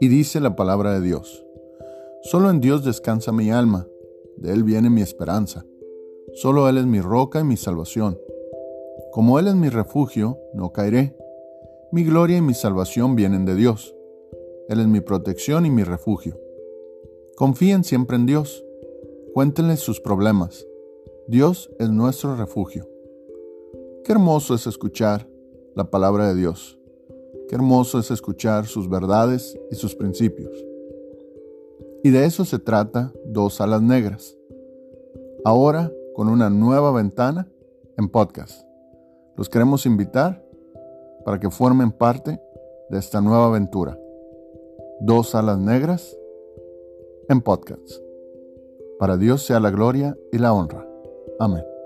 Y dice la palabra de Dios, Solo en Dios descansa mi alma, de Él viene mi esperanza. Solo Él es mi roca y mi salvación. Como Él es mi refugio, no caeré. Mi gloria y mi salvación vienen de Dios. Él es mi protección y mi refugio. Confíen siempre en Dios. Cuéntenle sus problemas. Dios es nuestro refugio. Qué hermoso es escuchar la palabra de Dios. Qué hermoso es escuchar sus verdades y sus principios. Y de eso se trata Dos Alas Negras. Ahora con una nueva ventana en podcast. Los queremos invitar para que formen parte de esta nueva aventura. Dos Alas Negras en podcast. Para Dios sea la gloria y la honra. Amén.